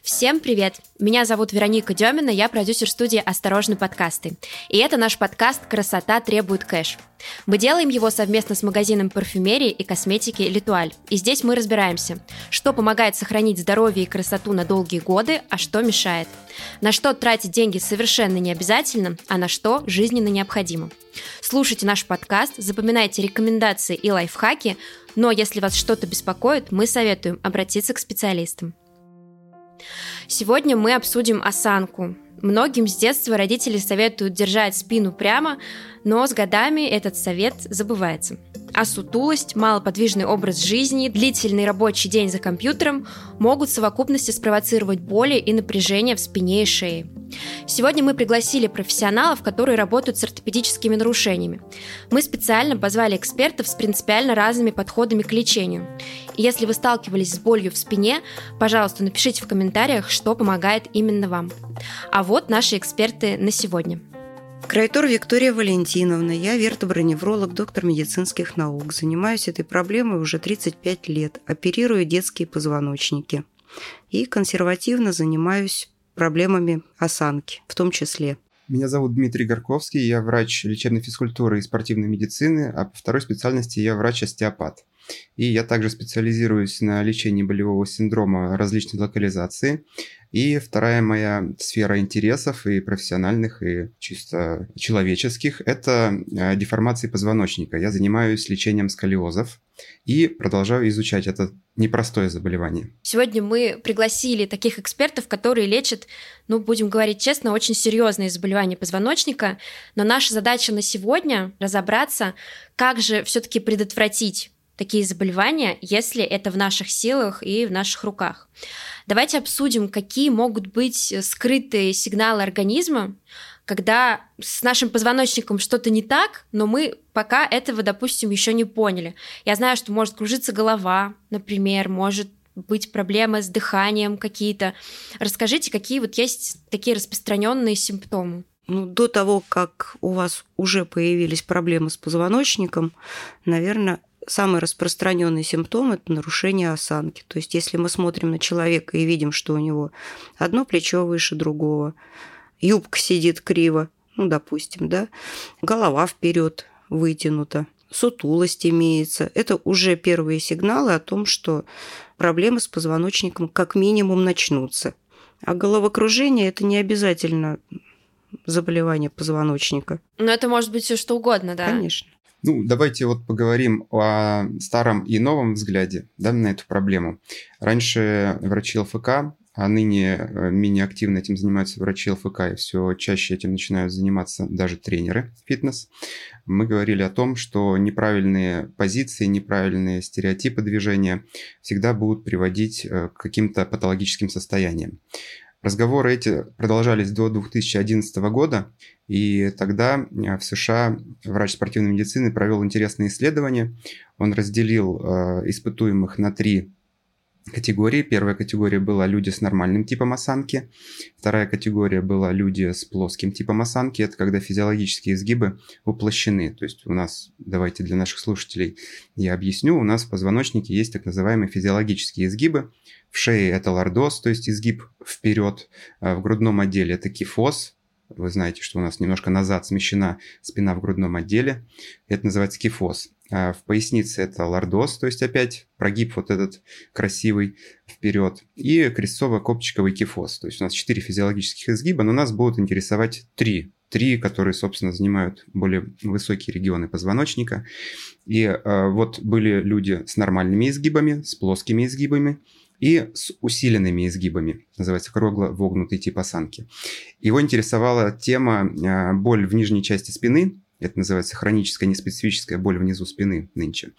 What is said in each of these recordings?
Всем привет! Меня зовут Вероника Демина, я продюсер студии «Осторожно, подкасты». И это наш подкаст «Красота требует кэш». Мы делаем его совместно с магазином парфюмерии и косметики «Литуаль». И здесь мы разбираемся, что помогает сохранить здоровье и красоту на долгие годы, а что мешает. На что тратить деньги совершенно не обязательно, а на что жизненно необходимо. Слушайте наш подкаст, запоминайте рекомендации и лайфхаки, но если вас что-то беспокоит, мы советуем обратиться к специалистам. Сегодня мы обсудим осанку. Многим с детства родители советуют держать спину прямо, но с годами этот совет забывается а сутулость, малоподвижный образ жизни, длительный рабочий день за компьютером могут в совокупности спровоцировать боли и напряжение в спине и шее. Сегодня мы пригласили профессионалов, которые работают с ортопедическими нарушениями. Мы специально позвали экспертов с принципиально разными подходами к лечению. Если вы сталкивались с болью в спине, пожалуйста, напишите в комментариях, что помогает именно вам. А вот наши эксперты на сегодня – Крайтор Виктория Валентиновна, я вертоброневролог, доктор медицинских наук. Занимаюсь этой проблемой уже 35 лет, оперирую детские позвоночники. И консервативно занимаюсь проблемами осанки, в том числе. Меня зовут Дмитрий Горковский, я врач лечебной физкультуры и спортивной медицины, а по второй специальности я врач-остеопат. И я также специализируюсь на лечении болевого синдрома различной локализации. И вторая моя сфера интересов и профессиональных, и чисто человеческих – это э, деформации позвоночника. Я занимаюсь лечением сколиозов и продолжаю изучать это непростое заболевание. Сегодня мы пригласили таких экспертов, которые лечат, ну, будем говорить честно, очень серьезные заболевания позвоночника. Но наша задача на сегодня разобраться, как же все-таки предотвратить такие заболевания, если это в наших силах и в наших руках. Давайте обсудим, какие могут быть скрытые сигналы организма, когда с нашим позвоночником что-то не так, но мы пока этого, допустим, еще не поняли. Я знаю, что может кружиться голова, например, может быть проблемы с дыханием какие-то. Расскажите, какие вот есть такие распространенные симптомы? Ну, до того, как у вас уже появились проблемы с позвоночником, наверное, самый распространенный симптом – это нарушение осанки. То есть, если мы смотрим на человека и видим, что у него одно плечо выше другого, юбка сидит криво, ну, допустим, да, голова вперед вытянута, сутулость имеется. Это уже первые сигналы о том, что проблемы с позвоночником как минимум начнутся. А головокружение – это не обязательно заболевание позвоночника. Но это может быть все что угодно, да? Конечно. Ну, давайте вот поговорим о старом и новом взгляде да, на эту проблему. Раньше врачи ЛФК, а ныне э, менее активно этим занимаются врачи ЛФК, и все чаще этим начинают заниматься даже тренеры фитнес. Мы говорили о том, что неправильные позиции, неправильные стереотипы движения всегда будут приводить э, к каким-то патологическим состояниям. Разговоры эти продолжались до 2011 года, и тогда э, в США врач спортивной медицины провел интересное исследование. Он разделил э, испытуемых на три категории. Первая категория была люди с нормальным типом осанки. Вторая категория была люди с плоским типом осанки. Это когда физиологические изгибы уплощены. То есть у нас, давайте для наших слушателей я объясню, у нас в позвоночнике есть так называемые физиологические изгибы. В шее это лордоз, то есть изгиб вперед. А в грудном отделе это кифоз. Вы знаете, что у нас немножко назад смещена спина в грудном отделе. Это называется кифоз. А в пояснице это лордоз, то есть опять прогиб вот этот красивый вперед. И крестцово-копчиковый кифоз. То есть у нас четыре физиологических изгиба, но нас будут интересовать три три, которые, собственно, занимают более высокие регионы позвоночника. И э, вот были люди с нормальными изгибами, с плоскими изгибами, и с усиленными изгибами. Называется кругло-вогнутый тип осанки. Его интересовала тема а, боль в нижней части спины. Это называется хроническая неспецифическая боль внизу спины нынче.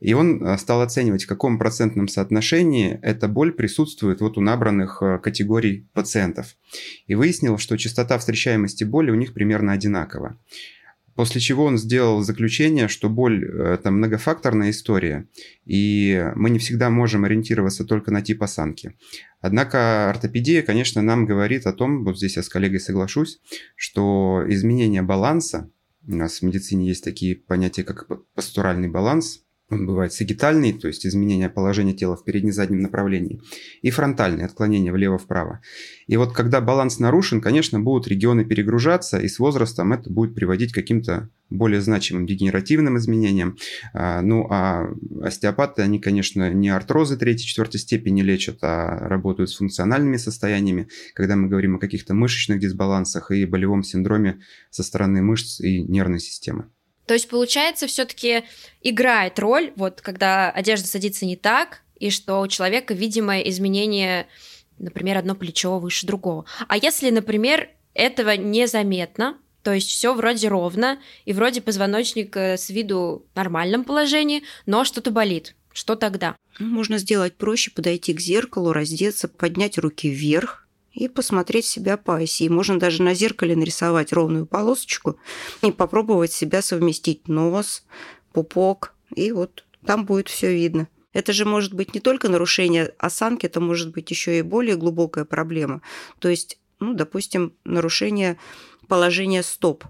И он а, стал оценивать, в каком процентном соотношении эта боль присутствует вот у набранных а, категорий пациентов. И выяснил, что частота встречаемости боли у них примерно одинакова. После чего он сделал заключение, что боль – это многофакторная история, и мы не всегда можем ориентироваться только на тип осанки. Однако ортопедия, конечно, нам говорит о том, вот здесь я с коллегой соглашусь, что изменение баланса, у нас в медицине есть такие понятия, как постуральный баланс, Он бывает сагитальный, то есть изменение положения тела в передне-заднем направлении, и фронтальный, отклонение влево-вправо. И вот когда баланс нарушен, конечно, будут регионы перегружаться, и с возрастом это будет приводить к каким-то более значимым дегенеративным изменениям. А, ну, а остеопаты, они, конечно, не артрозы третьей-четвертой степени лечат, а работают с функциональными состояниями, когда мы говорим о каких-то мышечных дисбалансах и болевом синдроме со стороны мышц и нервной системы. То есть, получается, все-таки играет роль, вот когда одежда садится не так, и что у человека видимое изменение, например, одно плечо выше другого. А если, например, этого незаметно, то есть все вроде ровно, и вроде позвоночник э, с виду в нормальном положении, но что-то болит. Что тогда? Можно сделать проще, подойти к зеркалу, раздеться, поднять руки вверх, и посмотреть себя по оси. Можно даже на зеркале нарисовать ровную полосочку и попробовать себя совместить нос, пупок, и вот там будет все видно. Это же может быть не только нарушение осанки, это может быть еще и более глубокая проблема. То есть, ну, допустим, нарушение положения стоп,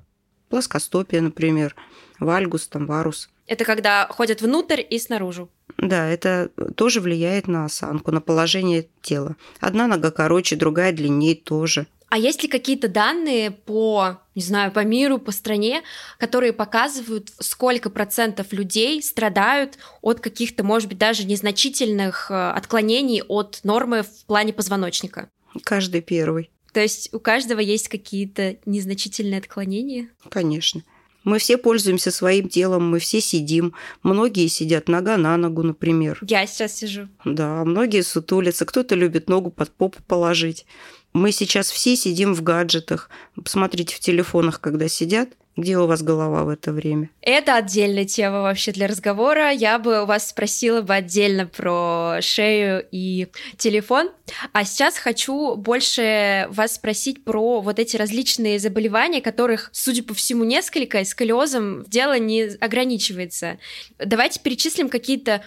плоскостопие, например, вальгус, там, варус. Это когда ходят внутрь и снаружи. Да, это тоже влияет на осанку, на положение тела. Одна нога короче, другая длиннее тоже. А есть ли какие-то данные по, не знаю, по миру, по стране, которые показывают, сколько процентов людей страдают от каких-то, может быть, даже незначительных э, отклонений от нормы в плане позвоночника? Каждый первый. То есть у каждого есть какие-то незначительные отклонения? Конечно. Мы все пользуемся своим телом, мы все сидим. Многие сидят нога на ногу, например. Я сейчас сижу. Да, многие сутулятся, кто-то любит ногу под попу положить. Мы сейчас все сидим в гаджетах. Посмотрите в телефонах, когда сидят. Где у вас голова в это время? Это отдельная тема вообще для разговора. Я бы у вас спросила бы отдельно про шею и телефон. А сейчас хочу больше вас спросить про вот эти различные заболевания, которых, судя по всему, несколько, и сколиозом дело не ограничивается. Давайте перечислим какие-то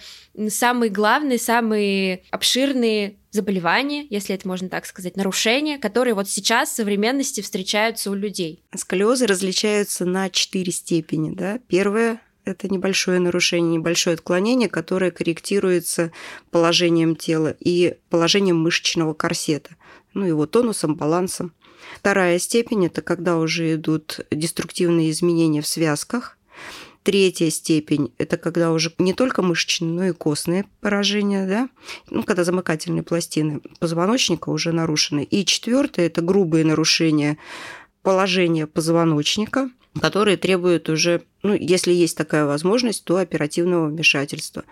самые главные, самые обширные заболевания, если это можно так сказать, нарушения, которые вот сейчас в современности встречаются у людей. Сколиозы различаются на четыре степени. Да? Первое это небольшое нарушение, небольшое отклонение, которое корректируется положением тела и положением мышечного корсета, ну его тонусом, балансом. Вторая степень – это когда уже идут деструктивные изменения в связках, Третья степень – это когда уже не только мышечные, но и костные поражения, да? ну, когда замыкательные пластины позвоночника уже нарушены. И четвертое – это грубые нарушения положения позвоночника, которые требуют уже, ну, если есть такая возможность, то оперативного вмешательства.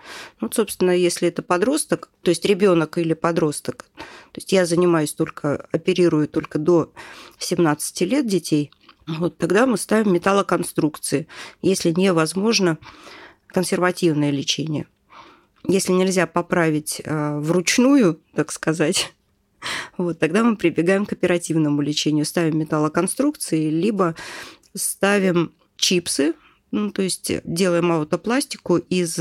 Ну, собственно, если это подросток, то есть ребенок или подросток, то есть я занимаюсь только, оперирую только до 17 лет детей – вот тогда мы ставим металлоконструкции, если невозможно консервативное лечение. Если нельзя поправить э, вручную, так сказать, вот, тогда мы прибегаем к оперативному лечению. Ставим металлоконструкции, либо ставим чипсы, ну, то есть делаем аутопластику из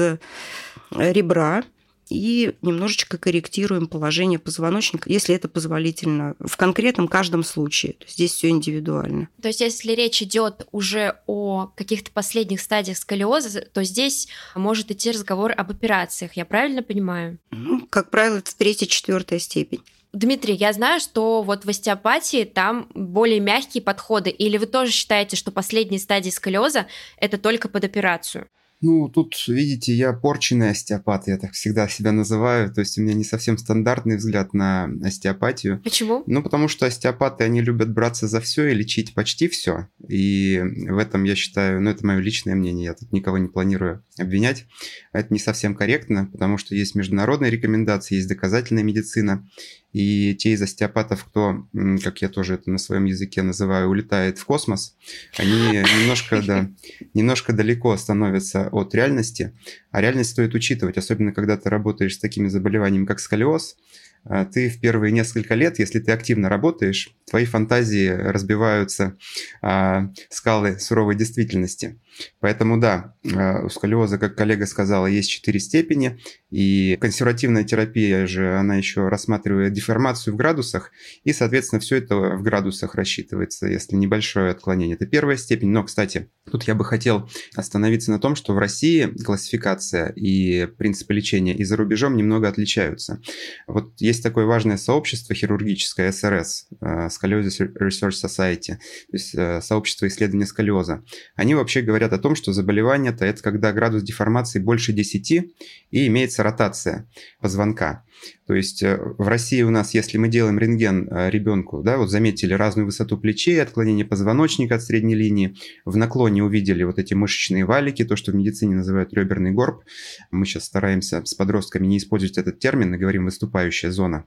ребра, и немножечко корректируем положение позвоночника, если это позволительно в конкретном каждом случае. Здесь все индивидуально. То есть если речь идет уже о каких-то последних стадиях сколиоза, то здесь может идти разговор об операциях. Я правильно понимаю? Ну, как правило, это третья-четвертая степень. Дмитрий, я знаю, что вот в остеопатии там более мягкие подходы. Или вы тоже считаете, что последние стадии сколиоза это только под операцию? Ну, тут, видите, я порченный остеопат, я так всегда себя называю. То есть у меня не совсем стандартный взгляд на остеопатию. Почему? Ну, потому что остеопаты, они любят браться за все и лечить почти все. И в этом я считаю, ну, это мое личное мнение, я тут никого не планирую обвинять. Это не совсем корректно, потому что есть международные рекомендации, есть доказательная медицина. И те из остеопатов, кто, как я тоже это на своем языке называю, улетает в космос, они немножко, да, немножко далеко становятся от реальности. А реальность стоит учитывать, особенно когда ты работаешь с такими заболеваниями, как сколиоз. а, ты в первые несколько лет, если ты активно работаешь, твои фантазии разбиваются а, скалы суровой действительности. Поэтому да, а, у сколиоза, как коллега сказала, есть четыре степени, и консервативная терапия же, она еще рассматривает деформацию в градусах, и, соответственно, все это в градусах рассчитывается, если небольшое отклонение. Это первая степень, но, кстати, тут я бы хотел остановиться на том, что в России классификация и принципы лечения и за рубежом немного отличаются. Вот есть такое важное сообщество хирургическое, СРС, Scoliosis Research Society, то есть э, сообщество исследования сколиоза. Они вообще говорят о том, что заболевание это, это когда градус деформации больше 10 и имеется ротация позвонка. То есть э, в России у нас, если мы делаем рентген э, ребенку, да, вот заметили разную высоту плечей, отклонение позвоночника от средней линии, в наклоне увидели вот эти мышечные валики, то, что в медицине называют реберный горб. Мы сейчас стараемся с подростками не использовать этот термин и говорим выступающая зона.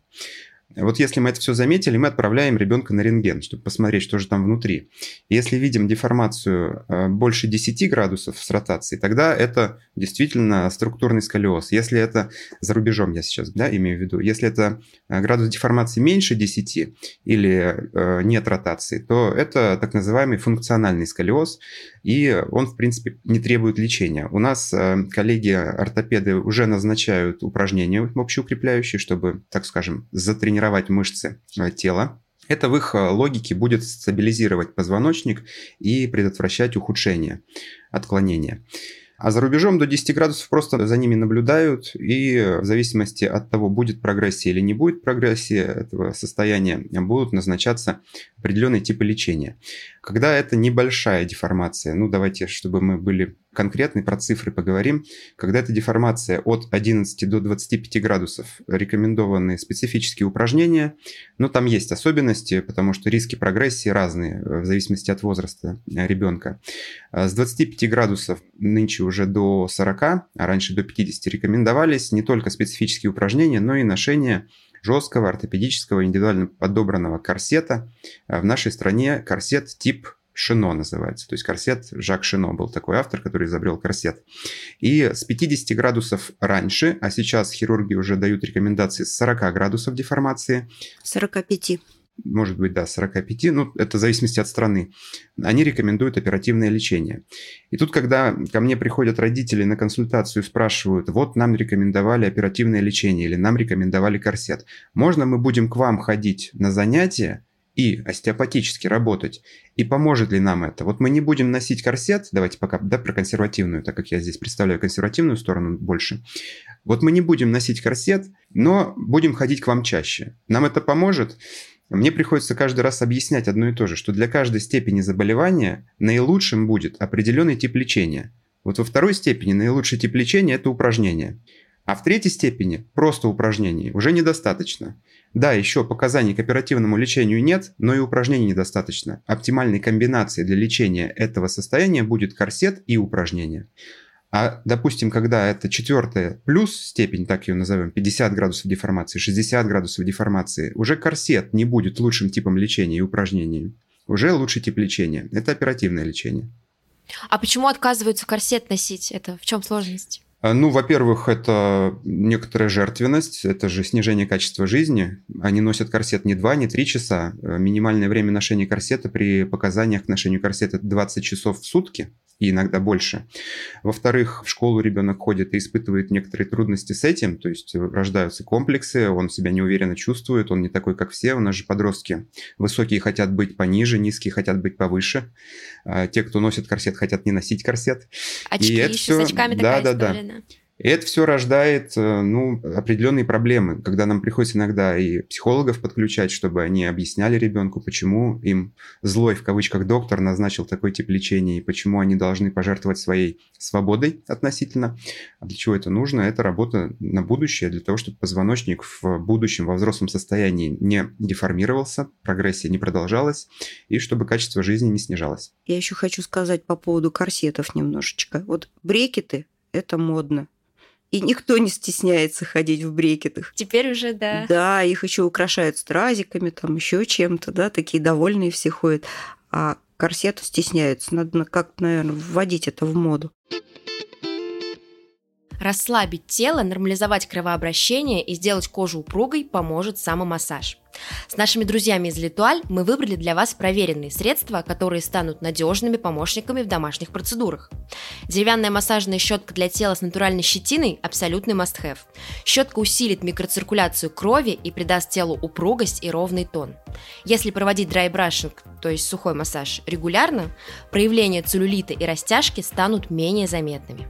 Вот если мы это все заметили, мы отправляем ребенка на рентген, чтобы посмотреть, что же там внутри. Если видим деформацию э, больше 10 градусов с ротацией, тогда это действительно структурный сколиоз. Если это за рубежом, я сейчас да, имею в виду, если это э, градус деформации меньше 10 или э, нет ротации, то это так называемый функциональный сколиоз, и он, в принципе, не требует лечения. У нас коллеги-ортопеды уже назначают упражнения общеукрепляющие, чтобы, так скажем, затренировать тренировать мышцы э, тела. Это в их э, логике будет стабилизировать позвоночник и предотвращать ухудшение, отклонение. А за рубежом до 10 градусов просто за ними наблюдают, и в зависимости от того, будет прогрессия или не будет прогрессия этого состояния, будут назначаться определенные типы лечения. Когда это небольшая деформация, ну давайте, чтобы мы были конкретны, про цифры поговорим. Когда это деформация от 11 до 25 градусов, рекомендованы специфические упражнения. Но там есть особенности, потому что риски прогрессии разные э, в зависимости от возраста э, ребенка. Э, с 25 градусов нынче уже до 40, а раньше до 50 рекомендовались не только специфические упражнения, но и ношение жесткого ортопедического индивидуально подобранного корсета. В нашей стране корсет тип Шино называется. То есть корсет Жак Шино был такой автор, который изобрел корсет. И с 50 градусов раньше, а сейчас хирурги уже дают рекомендации с 40 градусов деформации. 45 может быть, да, 45, ну, это в зависимости от страны, они рекомендуют оперативное лечение. И тут, когда ко мне приходят родители на консультацию и спрашивают, вот нам рекомендовали оперативное лечение или нам рекомендовали корсет, можно мы будем к вам ходить на занятия и остеопатически работать, и поможет ли нам это? Вот мы не будем носить корсет, давайте пока да, про консервативную, так как я здесь представляю консервативную сторону больше. Вот мы не будем носить корсет, но будем ходить к вам чаще. Нам это поможет? Мне приходится каждый раз объяснять одно и то же, что для каждой степени заболевания наилучшим будет определенный тип лечения. Вот во второй степени наилучший тип лечения – это упражнение. А в третьей степени просто упражнений уже недостаточно. Да, еще показаний к оперативному лечению нет, но и упражнений недостаточно. Оптимальной комбинацией для лечения этого состояния будет корсет и упражнения. А, допустим, когда это четвертая плюс степень, так ее назовем, 50 градусов деформации, 60 градусов деформации, уже корсет не будет лучшим типом лечения и упражнений. Уже лучший тип лечения. Это оперативное лечение. А почему отказываются корсет носить? Это в чем сложность? А, ну, во-первых, это некоторая жертвенность, это же снижение качества жизни. Они носят корсет не 2, не 3 часа. Минимальное время ношения корсета при показаниях к ношению корсета 20 часов в сутки и иногда больше. Во-вторых, в школу ребенок ходит и испытывает некоторые трудности с этим, то есть рождаются комплексы, он себя неуверенно чувствует, он не такой, как все, у нас же подростки. Высокие хотят быть пониже, низкие хотят быть повыше. А те, кто носит корсет, хотят не носить корсет. Очки и это еще все... с очками да, такая да, история, да. И это все рождает э, ну, определенные проблемы, когда нам приходится иногда и психологов подключать, чтобы они объясняли ребенку, почему им злой в кавычках доктор назначил такой тип лечения и почему они должны пожертвовать своей свободой относительно. А для чего это нужно? Это работа на будущее, для того, чтобы позвоночник в будущем, во взрослом состоянии не деформировался, прогрессия не продолжалась и чтобы качество жизни не снижалось. Я еще хочу сказать по поводу корсетов немножечко. Вот брекеты – это модно и никто не стесняется ходить в брекетах. Теперь уже, да. Да, их еще украшают стразиками, там еще чем-то, да, такие довольные все ходят. А корсеты стесняются. Надо как-то, наверное, вводить это в моду. Расслабить тело, нормализовать кровообращение и сделать кожу упругой поможет самомассаж. С нашими друзьями из Литуаль мы выбрали для вас проверенные средства, которые станут надежными помощниками в домашних процедурах. Деревянная массажная щетка для тела с натуральной щетиной – абсолютный must-have. Щетка усилит микроциркуляцию крови и придаст телу упругость и ровный тон. Если проводить драйбрашинг, то есть сухой массаж, регулярно, проявления целлюлита и растяжки станут менее заметными.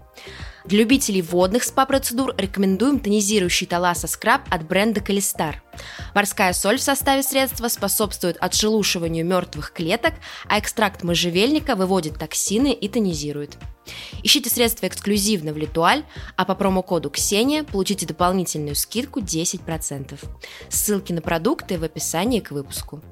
Для любителей водных спа-процедур рекомендуем тонизирующий таласа скраб от бренда Калистар. Морская соль в составе средства способствует отшелушиванию мертвых клеток, а экстракт можжевельника выводит токсины и тонизирует. Ищите средства эксклюзивно в Литуаль, а по промокоду Ксения получите дополнительную скидку 10%. Ссылки на продукты в описании к выпуску.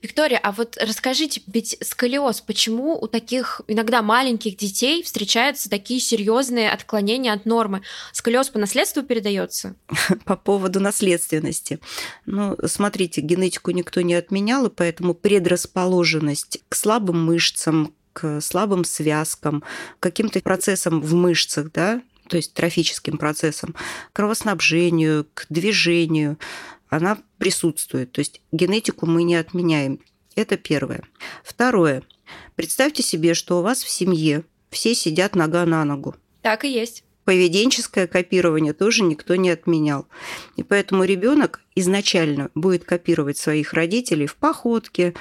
Виктория, а вот расскажите, ведь сколиоз, почему у таких иногда маленьких детей встречаются такие серьезные отклонения от нормы? Сколиоз по наследству передается? По поводу наследственности. Ну, смотрите, генетику никто не отменял, и поэтому предрасположенность к слабым мышцам, к слабым связкам, каким-то процессам в мышцах, да, то есть трофическим процессам, к кровоснабжению, к движению, она присутствует. То есть генетику мы не отменяем. Это первое. Второе. Представьте себе, что у вас в семье все сидят нога на ногу. Так и есть. Поведенческое копирование тоже никто не отменял. И поэтому ребенок изначально будет копировать своих родителей в походке,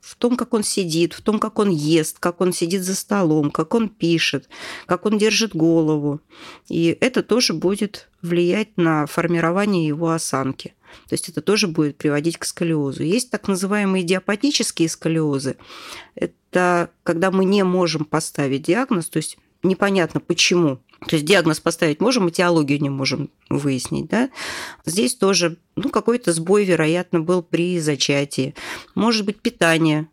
в том, как он сидит, в том, как он ест, как он сидит за столом, как он пишет, как он держит голову. И это тоже будет влиять на формирование его осанки. То есть это тоже будет приводить к сколиозу. Есть так называемые идиопатические сколиозы. Это когда мы не можем поставить диагноз, то есть непонятно почему. То есть диагноз поставить можем, этиологию не можем выяснить. Да? Здесь тоже ну, какой-то сбой, вероятно, был при зачатии. Может быть, питание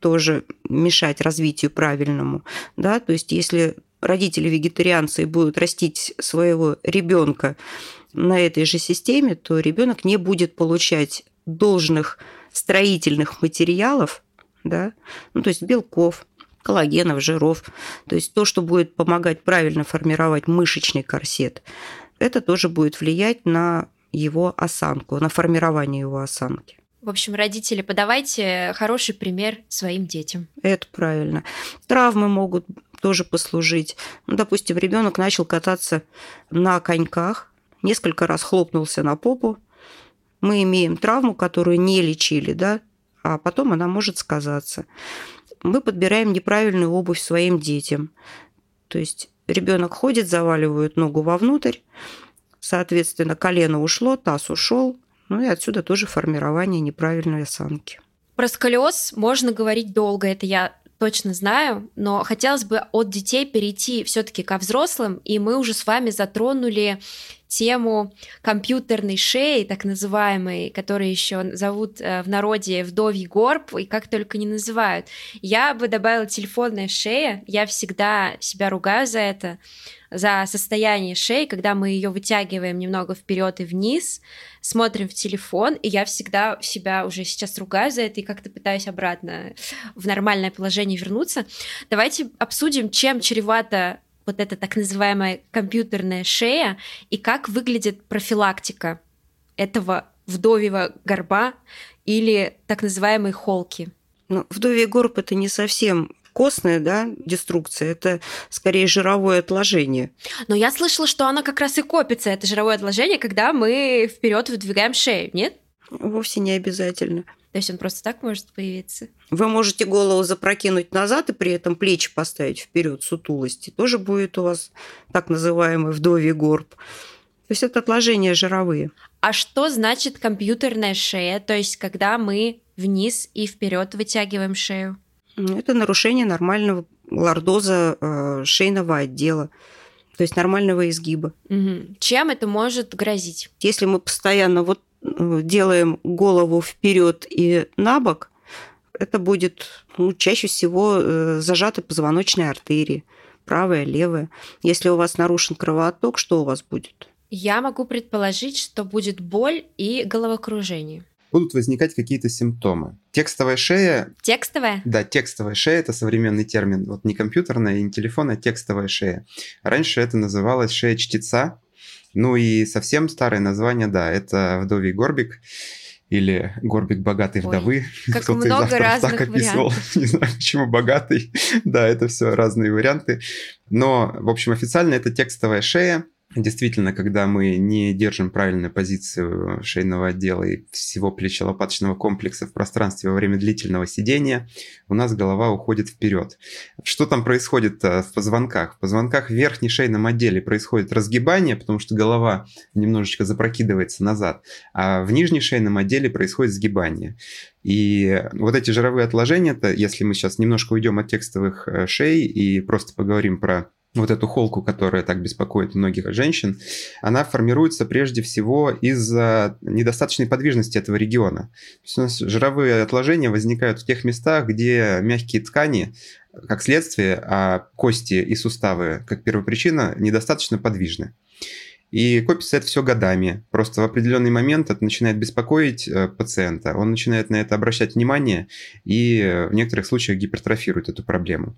тоже мешать развитию правильному. Да? То есть если родители вегетарианцы будут растить своего ребенка на этой же системе, то ребенок не будет получать должных строительных материалов, да, ну, то есть белков, коллагенов, жиров, то есть то, что будет помогать правильно формировать мышечный корсет, это тоже будет влиять на его осанку, на формирование его осанки. В общем, родители, подавайте хороший пример своим детям. Это правильно. Травмы могут тоже послужить. Ну, допустим, ребенок начал кататься на коньках, несколько раз хлопнулся на попу. Мы имеем травму, которую не лечили, да, а потом она может сказаться. Мы подбираем неправильную обувь своим детям. То есть ребенок ходит, заваливает ногу вовнутрь, соответственно, колено ушло, таз ушел, ну и отсюда тоже формирование неправильной осанки. Про сколиоз можно говорить долго, это я точно знаю, но хотелось бы от детей перейти все-таки ко взрослым, и мы уже с вами затронули тему компьютерной шеи, так называемой, которую еще зовут э, в народе вдовий горб, и как только не называют. Я бы добавила телефонная шея, я всегда себя ругаю за это, за состояние шеи, когда мы ее вытягиваем немного вперед и вниз, смотрим в телефон, и я всегда себя уже сейчас ругаю за это и как-то пытаюсь обратно в нормальное положение вернуться. Давайте обсудим, чем чревато вот эта так называемая компьютерная шея и как выглядит профилактика этого вдовьего горба или так называемой холки. Ну, вдовий горб это не совсем костная да, деструкция, это скорее жировое отложение. Но я слышала, что она как раз и копится, это жировое отложение, когда мы вперед выдвигаем шею, нет? Вовсе не обязательно. То есть он просто так может появиться? Вы можете голову запрокинуть назад и при этом плечи поставить вперед сутулости. Тоже будет у вас так называемый вдовий горб. То есть это отложения жировые. А что значит компьютерная шея? То есть когда мы вниз и вперед вытягиваем шею? Это нарушение нормального лордоза э, шейного отдела, то есть нормального изгиба. Угу. Чем это может грозить? Если мы постоянно вот делаем голову вперед и на бок, это будет ну, чаще всего э, зажаты позвоночные артерии, правая, левая. Если у вас нарушен кровоток, что у вас будет? Я могу предположить, что будет боль и головокружение. будут возникать какие-то симптомы. Текстовая шея... Текстовая? Да, текстовая шея – это современный термин. Вот не компьютерная и не телефон, а текстовая шея. Раньше это называлось шея чтеца. Ну и совсем старое название, да, это вдовий горбик или горбик богатой Ой, вдовы. Как много разных так описывал. Вариантов. Не знаю, почему богатый. да, это все разные варианты. Но, в общем, официально это текстовая шея. Действительно, когда мы не держим правильную позицию шейного отдела и всего плечелопаточного комплекса в пространстве во время длительного сидения, у нас голова уходит вперед. Что там происходит в позвонках? В позвонках в верхней шейном отделе происходит разгибание, потому что голова немножечко запрокидывается назад, а в нижней шейном отделе происходит сгибание. И вот эти жировые отложения, -то, если мы сейчас немножко уйдем от текстовых э, шей и просто поговорим про вот эту холку, которая так беспокоит многих женщин, она формируется прежде всего из-за недостаточной подвижности этого региона. То есть у нас жировые отложения возникают в тех местах, где мягкие ткани, как следствие, а кости и суставы, как первопричина, недостаточно подвижны. И копится это все годами. Просто в определенный момент это начинает беспокоить э, пациента. Он начинает на это обращать внимание и в некоторых случаях гипертрофирует эту проблему.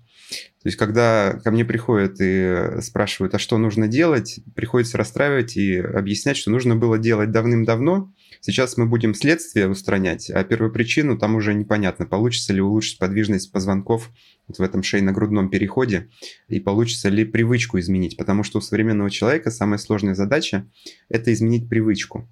То есть, когда ко мне приходят и спрашивают, а что нужно делать, приходится расстраивать и объяснять, что нужно было делать давным-давно. Сейчас мы будем следствие устранять, а первопричину там уже непонятно, получится ли улучшить подвижность позвонков вот в этом шейно-грудном переходе, и получится ли привычку изменить, потому что у современного человека самая сложная задача – это изменить привычку.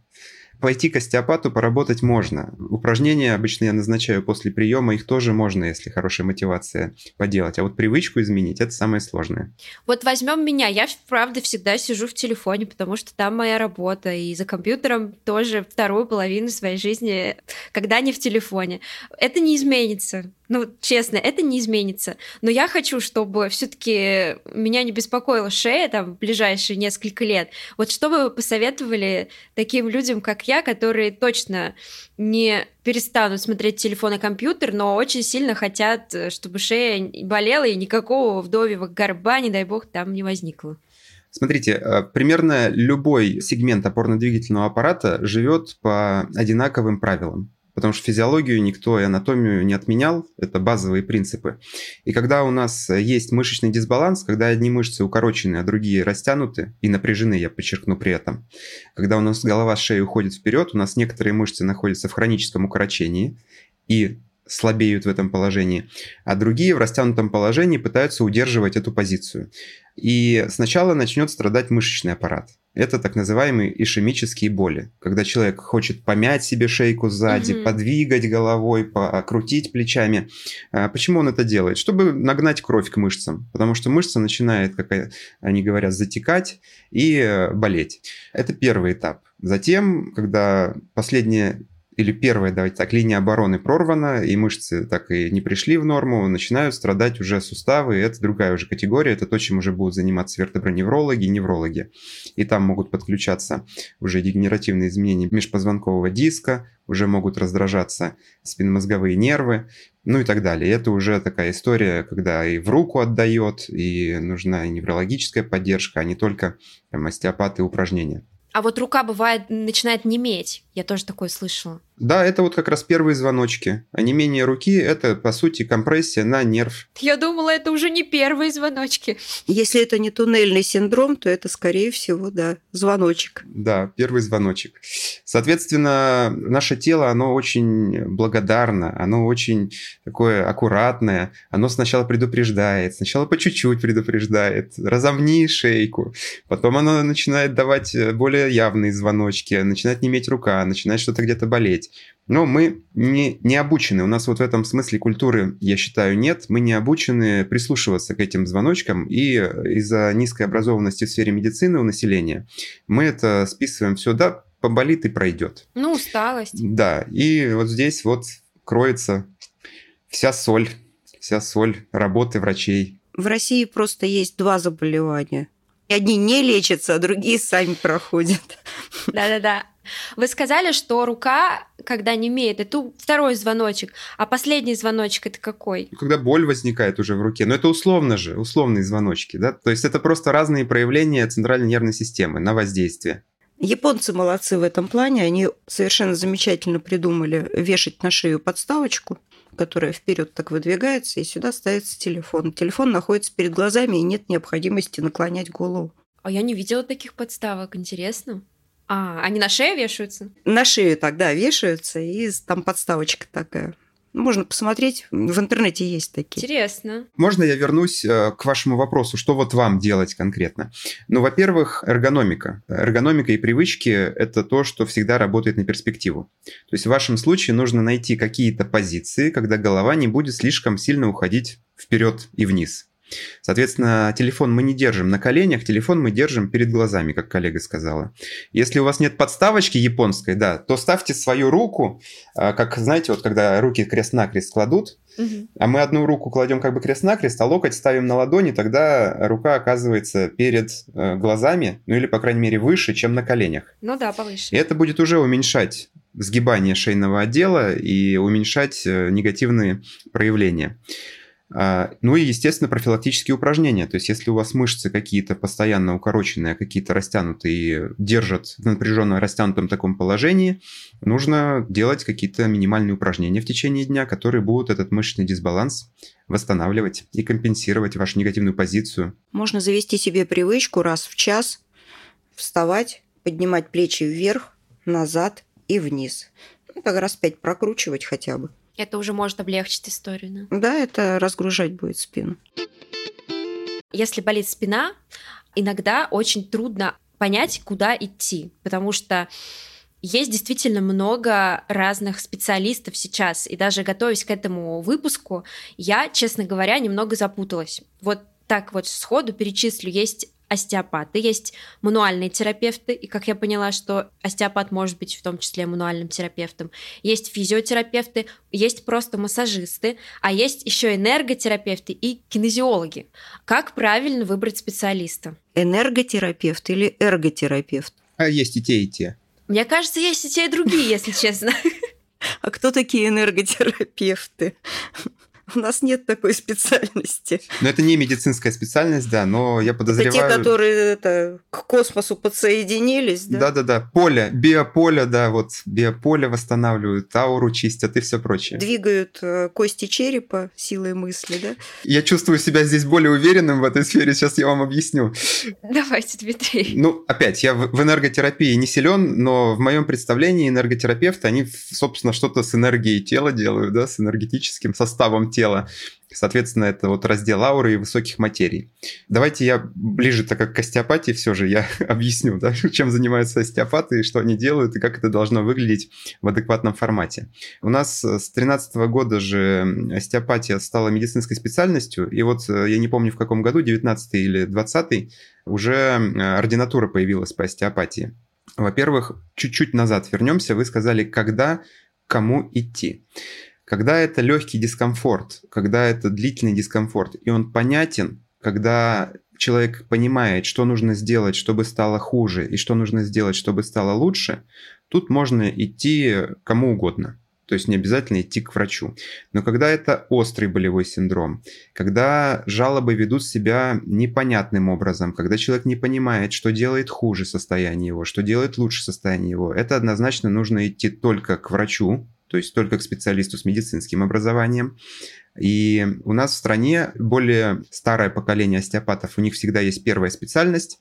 Пойти к остеопату поработать можно. Упражнения обычно я назначаю после приема, их тоже можно, если хорошая мотивация поделать. А вот привычку изменить – это самое сложное. Вот возьмем меня. Я, правда, всегда сижу в телефоне, потому что там моя работа. И за компьютером тоже вторую половину своей жизни, когда не в телефоне. Это не изменится. Ну, честно, это не изменится. Но я хочу, чтобы все-таки меня не беспокоила шея там в ближайшие несколько лет. Вот что бы вы посоветовали таким людям, как я, которые точно не перестанут смотреть телефон и компьютер, но очень сильно хотят, чтобы шея болела и никакого вдовьего горба, не дай бог, там не возникло? Смотрите, э, примерно любой сегмент опорно-двигательного аппарата живет по одинаковым правилам потому что физиологию никто и анатомию не отменял, это базовые принципы. И когда у нас есть мышечный дисбаланс, когда одни мышцы укорочены, а другие растянуты и напряжены, я подчеркну при этом, когда у нас голова с шеей уходит вперед, у нас некоторые мышцы находятся в хроническом укорочении, и слабеют в этом положении, а другие в растянутом положении пытаются удерживать эту позицию. И сначала начнет страдать мышечный аппарат. Это так называемые ишемические боли, когда человек хочет помять себе шейку сзади, угу. подвигать головой, покрутить плечами. А почему он это делает? Чтобы нагнать кровь к мышцам, потому что мышца начинает, как они говорят, затекать и болеть. Это первый этап. Затем, когда последние или первая, давайте так, линия обороны прорвана, и мышцы так и не пришли в норму, начинают страдать уже суставы, и это другая уже категория, это то, чем уже будут заниматься вертеброневрологи и неврологи. И там могут подключаться уже дегенеративные изменения межпозвонкового диска, уже могут раздражаться спинномозговые нервы, ну и так далее. И это уже такая история, когда и в руку отдает, и нужна неврологическая поддержка, а не только там, остеопаты и упражнения. А вот рука бывает начинает неметь. Я тоже такое слышала. Да, это вот как раз первые звоночки. А не менее руки – это, по сути, компрессия на нерв. Я думала, это уже не первые звоночки. Если это не туннельный синдром, то это, скорее всего, да, звоночек. Да, первый звоночек. Соответственно, наше тело, оно очень благодарно, оно очень такое аккуратное. Оно сначала предупреждает, сначала по чуть-чуть предупреждает. Разомни шейку. Потом оно начинает давать более явные звоночки, начинает неметь рука, начинает что-то где-то болеть. Но мы не, не обучены, у нас вот в этом смысле культуры, я считаю, нет. Мы не обучены прислушиваться к этим звоночкам, и из-за низкой образованности в сфере медицины у населения мы это списываем все, да, поболит и пройдет. Ну, усталость. Да, и вот здесь вот кроется вся соль, вся соль работы врачей. В России просто есть два заболевания. Одни не лечатся, а другие сами проходят. Да-да-да. Вы сказали, что рука, когда не имеет, это второй звоночек, а последний звоночек это какой? Когда боль возникает уже в руке, но это условно же, условные звоночки, да? То есть это просто разные проявления центральной нервной системы на воздействие. Японцы молодцы в этом плане. Они совершенно замечательно придумали вешать на шею подставочку, которая вперед так выдвигается, и сюда ставится телефон. Телефон находится перед глазами, и нет необходимости наклонять голову. А я не видела таких подставок, интересно. А, они на шею вешаются? На шею тогда вешаются, и там подставочка такая. Можно посмотреть, в интернете есть такие. Интересно. Можно я вернусь э, к вашему вопросу, что вот вам делать конкретно? Ну, во-первых, эргономика. Эргономика и привычки – это то, что всегда работает на перспективу. То есть в вашем случае нужно найти какие-то позиции, когда голова не будет слишком сильно уходить вперед и вниз. Соответственно, телефон мы не держим на коленях, телефон мы держим перед глазами, как коллега сказала. Если у вас нет подставочки японской, да, то ставьте свою руку, а, как, знаете, вот когда руки крест-накрест кладут, угу. а мы одну руку кладем как бы крест-накрест, а локоть ставим на ладони, тогда рука оказывается перед э, глазами, ну или, по крайней мере, выше, чем на коленях. Ну да, повыше. И это будет уже уменьшать сгибание шейного отдела и уменьшать э, негативные проявления. А, ну и, естественно, профилактические упражнения. То есть, если у вас мышцы какие-то постоянно укороченные, какие-то растянутые держат в напряженно растянутом таком положении, нужно делать какие-то минимальные упражнения в течение дня, которые будут этот мышечный дисбаланс восстанавливать и компенсировать вашу негативную позицию. Можно завести себе привычку раз в час вставать, поднимать плечи вверх, назад и вниз. Ну, так раз пять прокручивать хотя бы. Это уже может облегчить историю, да? Да, это разгружать будет спину. Если болит спина, иногда очень трудно понять, куда идти, потому что есть действительно много разных специалистов сейчас, и даже готовясь к этому выпуску, я, честно говоря, немного запуталась. Вот так вот сходу перечислю. Есть остеопаты, есть мануальные терапевты, и как я поняла, что остеопат может быть в том числе мануальным терапевтом, есть физиотерапевты, есть просто массажисты, а есть еще энерготерапевты и кинезиологи. Как правильно выбрать специалиста? Энерготерапевт или эрготерапевт? А есть и те, и те. Мне кажется, есть и те, и другие, если честно. А кто такие энерготерапевты? У нас нет такой специальности. Но это не медицинская специальность, да, но я подозреваю... Это те, которые это, к космосу подсоединились, да? Да-да-да, поле, биополе, да, вот биополе восстанавливают, ауру чистят и все прочее. Двигают э, кости черепа силой мысли, да? Я чувствую себя здесь более уверенным в этой сфере, сейчас я вам объясню. Давайте, Дмитрий. Ну, опять, я в энерготерапии не силен, но в моем представлении энерготерапевты, они, собственно, что-то с энергией тела делают, да, с энергетическим составом тела. Соответственно, это вот раздел ауры и высоких материй. Давайте я ближе так как к остеопатии все же я объясню, да, чем занимаются остеопаты, что они делают, и как это должно выглядеть в адекватном формате. У нас с 2013 года же остеопатия стала медицинской специальностью, и вот э, я не помню в каком году, 19 или 20 уже э, ординатура появилась по остеопатии. Во-первых, чуть-чуть назад вернемся, вы сказали, когда, кому идти. Когда это легкий дискомфорт, когда это длительный дискомфорт, и он понятен, когда человек понимает, что нужно сделать, чтобы стало хуже, и что нужно сделать, чтобы стало лучше, тут можно идти кому угодно. То есть не обязательно идти к врачу. Но когда это острый болевой синдром, когда жалобы ведут себя непонятным образом, когда человек не понимает, что делает хуже состояние его, что делает лучше состояние его, это однозначно нужно идти только к врачу, то есть только к специалисту с медицинским образованием. И у нас в стране более старое поколение остеопатов, у них всегда есть первая специальность.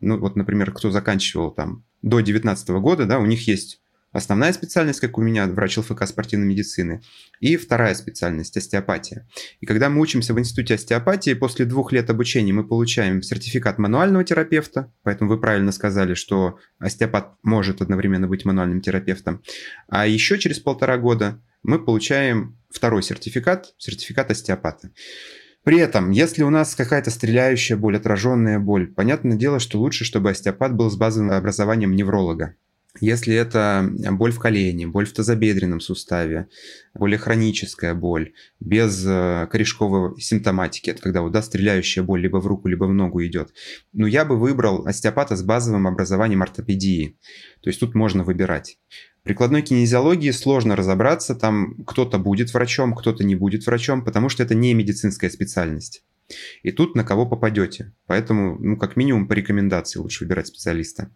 Ну вот, например, кто заканчивал там до 2019 года, да, у них есть Основная специальность, как у меня, врач ЛФК спортивной медицины. И вторая специальность – остеопатия. И когда мы учимся в институте остеопатии, после двух лет обучения мы получаем сертификат мануального терапевта, поэтому вы правильно сказали, что остеопат может одновременно быть мануальным терапевтом. А еще через полтора года мы получаем второй сертификат, сертификат остеопата. При этом, если у нас какая-то стреляющая боль, отраженная боль, понятное дело, что лучше, чтобы остеопат был с базовым образованием невролога. Если это боль в колене, боль в тазобедренном суставе, более хроническая боль, без э, корешковой симптоматики, это когда вот, да, стреляющая боль либо в руку, либо в ногу идет, ну, я бы выбрал остеопата с базовым образованием ортопедии. То есть тут можно выбирать. В прикладной кинезиологии сложно разобраться, там кто-то будет врачом, кто-то не будет врачом, потому что это не медицинская специальность. И тут на кого попадете. Поэтому, ну, как минимум, по рекомендации лучше выбирать специалиста.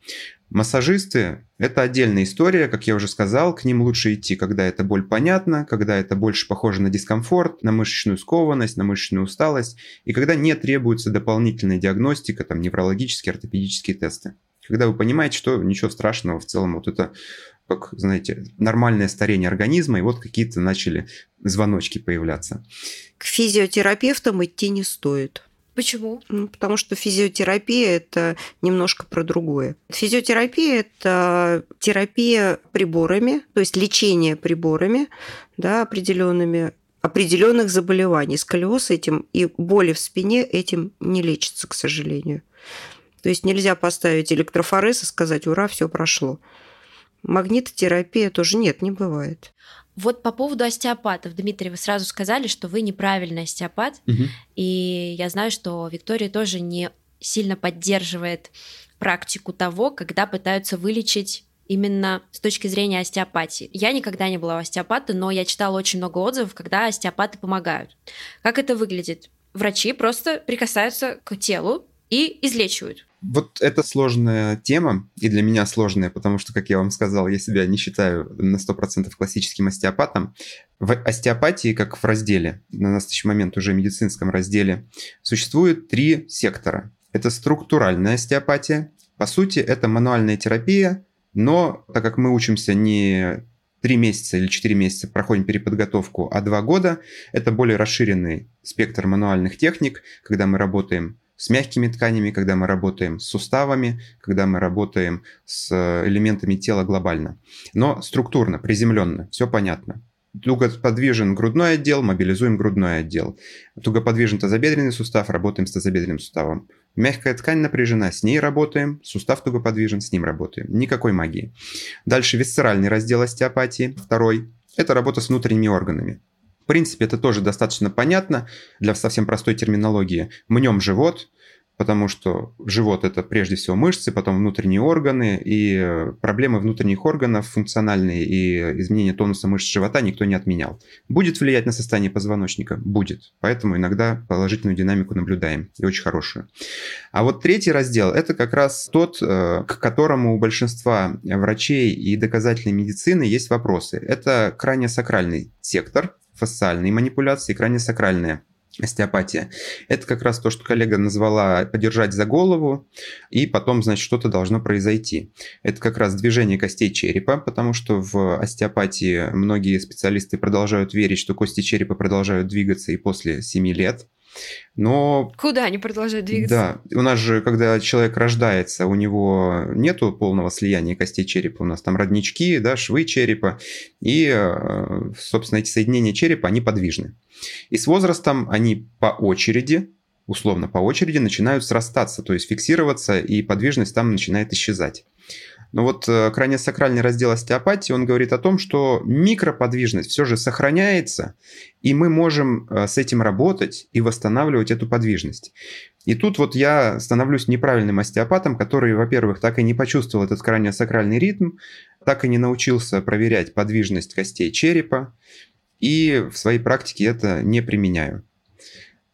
Массажисты – это отдельная история, как я уже сказал, к ним лучше идти, когда эта боль понятна, когда это больше похоже на дискомфорт, на мышечную скованность, на мышечную усталость, и когда не требуется дополнительная диагностика, там, неврологические, ортопедические тесты. Когда вы понимаете, что ничего страшного в целом, вот это как, знаете, нормальное старение организма, и вот какие-то начали звоночки появляться. К физиотерапевтам идти не стоит. Почему? Ну, потому что физиотерапия – это немножко про другое. Физиотерапия – это терапия приборами, то есть лечение приборами да, определенными определенных заболеваний. Сколиоз этим и боли в спине этим не лечится, к сожалению. То есть нельзя поставить электрофорез и сказать «Ура, все прошло». Магнитотерапия тоже нет, не бывает. Вот по поводу остеопатов, Дмитрий, вы сразу сказали, что вы неправильный остеопат, угу. и я знаю, что Виктория тоже не сильно поддерживает практику того, когда пытаются вылечить именно с точки зрения остеопатии. Я никогда не была у остеопата, но я читала очень много отзывов, когда остеопаты помогают. Как это выглядит? Врачи просто прикасаются к телу и излечивают. Вот это сложная тема, и для меня сложная, потому что, как я вам сказал, я себя не считаю на 100% классическим остеопатом. В остеопатии, как в разделе, на настоящий момент уже медицинском разделе, существует три сектора. Это структуральная остеопатия. По сути, это мануальная терапия, но так как мы учимся не три месяца или четыре месяца проходим переподготовку, а два года, это более расширенный спектр мануальных техник, когда мы работаем с мягкими тканями, когда мы работаем с суставами, когда мы работаем с элементами тела глобально. Но структурно, приземленно, все понятно. Тугоподвижен грудной отдел, мобилизуем грудной отдел. Тугоподвижен тазобедренный сустав, работаем с тазобедренным суставом. Мягкая ткань напряжена, с ней работаем. Сустав тугоподвижен, с ним работаем. Никакой магии. Дальше висцеральный раздел остеопатии, второй. Это работа с внутренними органами. В принципе, это тоже достаточно понятно для совсем простой терминологии. Мнем живот, потому что живот это прежде всего мышцы, потом внутренние органы, и э, проблемы внутренних органов функциональные и изменение тонуса мышц живота никто не отменял. Будет влиять на состояние позвоночника? Будет. Поэтому иногда положительную динамику наблюдаем, и очень хорошую. А вот третий раздел – это как раз тот, э, к которому у большинства врачей и доказательной медицины есть вопросы. Это крайне сакральный сектор, фасциальные манипуляции, крайне сакральные остеопатия. Это как раз то, что коллега назвала подержать за голову, и потом, значит, что-то должно произойти. Это как раз движение костей черепа, потому что в остеопатии многие специалисты продолжают верить, что кости черепа продолжают двигаться и после 7 лет. Но... Куда они продолжают двигаться? Да, у нас же, когда человек рождается, у него нету полного слияния костей черепа, у нас там роднички, да, швы черепа, и, э, собственно, эти соединения черепа, они подвижны. И с возрастом они по очереди, условно по очереди, начинают срастаться, то есть фиксироваться, и подвижность там начинает исчезать. Но вот э, крайне сакральный раздел остеопатии, он говорит о том, что микроподвижность все же сохраняется, и мы можем э, с этим работать и восстанавливать эту подвижность. И тут вот я становлюсь неправильным остеопатом, который, во-первых, так и не почувствовал этот крайне сакральный ритм, так и не научился проверять подвижность костей черепа, и в своей практике это не применяю.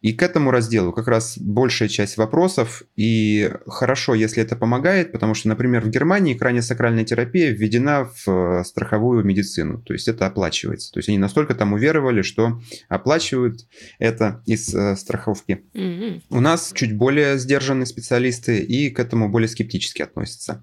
И к этому разделу как раз большая часть вопросов, и хорошо, если это помогает, потому что, например, в Германии краниосакральная терапия введена в э, страховую медицину, то есть это оплачивается. То есть они настолько там уверовали, что оплачивают это из э, страховки. Mm-hmm. У нас чуть более сдержанные специалисты и к этому более скептически относятся.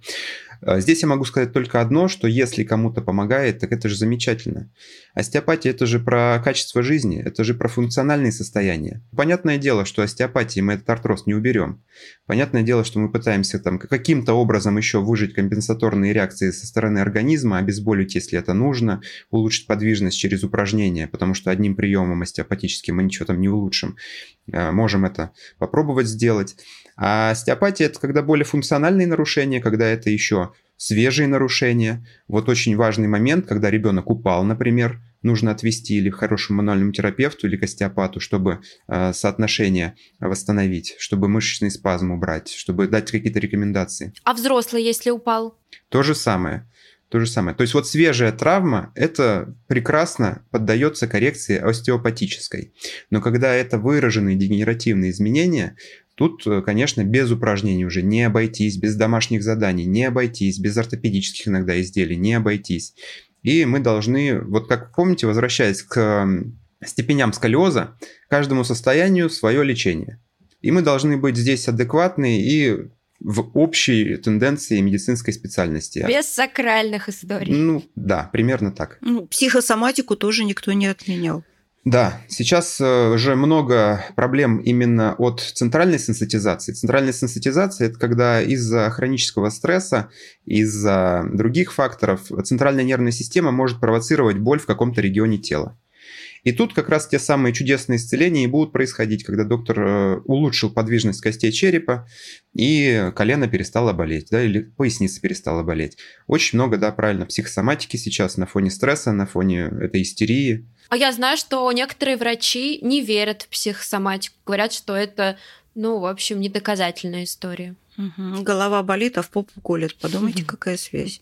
А, здесь я могу сказать только одно, что если кому-то помогает, так это же замечательно. Остеопатия – это же про качество жизни, это же про функциональные состояния. Понятное дело, что остеопатии мы этот артроз не уберем. Понятное дело, что мы пытаемся там каким-то образом еще выжить компенсаторные реакции со стороны организма, обезболить, если это нужно, улучшить подвижность через упражнения, потому что одним приемом остеопатическим мы ничего там не улучшим. А, можем это попробовать сделать. А остеопатия – это когда более функциональные нарушения, когда это еще свежие нарушения. Вот очень важный момент, когда ребенок упал, например, нужно отвести или к хорошему мануальному терапевту, или к остеопату, чтобы э, соотношение восстановить, чтобы мышечный спазм убрать, чтобы дать какие-то рекомендации. А взрослый, если упал? То же самое. То же самое. То есть вот свежая травма, это прекрасно поддается коррекции остеопатической. Но когда это выраженные дегенеративные изменения, тут, э, конечно, без упражнений уже не обойтись, без домашних заданий не обойтись, без ортопедических иногда изделий не обойтись. И мы должны, вот как помните, возвращаясь к степеням сколиоза, каждому состоянию свое лечение. И мы должны быть здесь адекватны и в общей тенденции медицинской специальности. Без сакральных историй. Ну, да, примерно так. Ну, психосоматику тоже никто не отменял. Да, сейчас уже много проблем именно от центральной сенситизации. Центральная сенситизация – это когда из-за хронического стресса, из-за других факторов центральная нервная система может провоцировать боль в каком-то регионе тела. И тут как раз те самые чудесные исцеления и будут происходить, когда доктор э, улучшил подвижность костей черепа, и колено перестало болеть, да, или поясница перестала болеть. Очень много, да, правильно, психосоматики сейчас на фоне стресса, на фоне этой истерии. А я знаю, что некоторые врачи не верят в психосоматику, говорят, что это, ну, в общем, недоказательная история. Угу. Голова болит, а в попу колет. Подумайте, какая связь.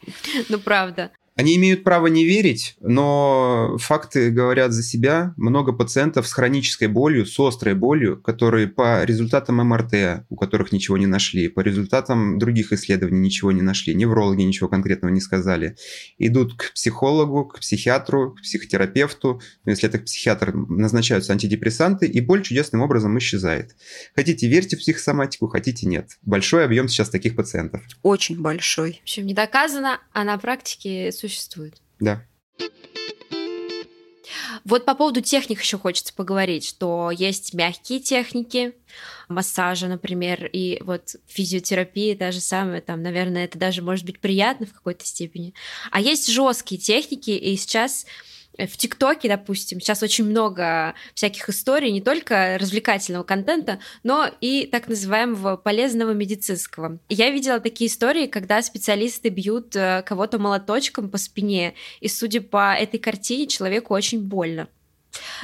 Ну, правда. Они имеют право не верить, но факты говорят за себя. Много пациентов с хронической болью, с острой болью, которые по результатам МРТ, у которых ничего не нашли, по результатам других исследований ничего не нашли, неврологи ничего конкретного не сказали, идут к психологу, к психиатру, к психотерапевту. Ну, если это психиатр, назначаются антидепрессанты, и боль чудесным образом исчезает. Хотите верьте в психосоматику, хотите нет. Большой объем сейчас таких пациентов. Очень большой. В общем, не доказано, а на практике существует. Да. Вот по поводу техник еще хочется поговорить, что есть мягкие техники, массажа, например, и вот физиотерапия та же самая, там, наверное, это даже может быть приятно в какой-то степени. А есть жесткие техники, и сейчас в ТикТоке, допустим, сейчас очень много всяких историй, не только развлекательного контента, но и так называемого полезного медицинского. Я видела такие истории, когда специалисты бьют э, кого-то молоточком по спине, и судя по этой картине, человеку очень больно.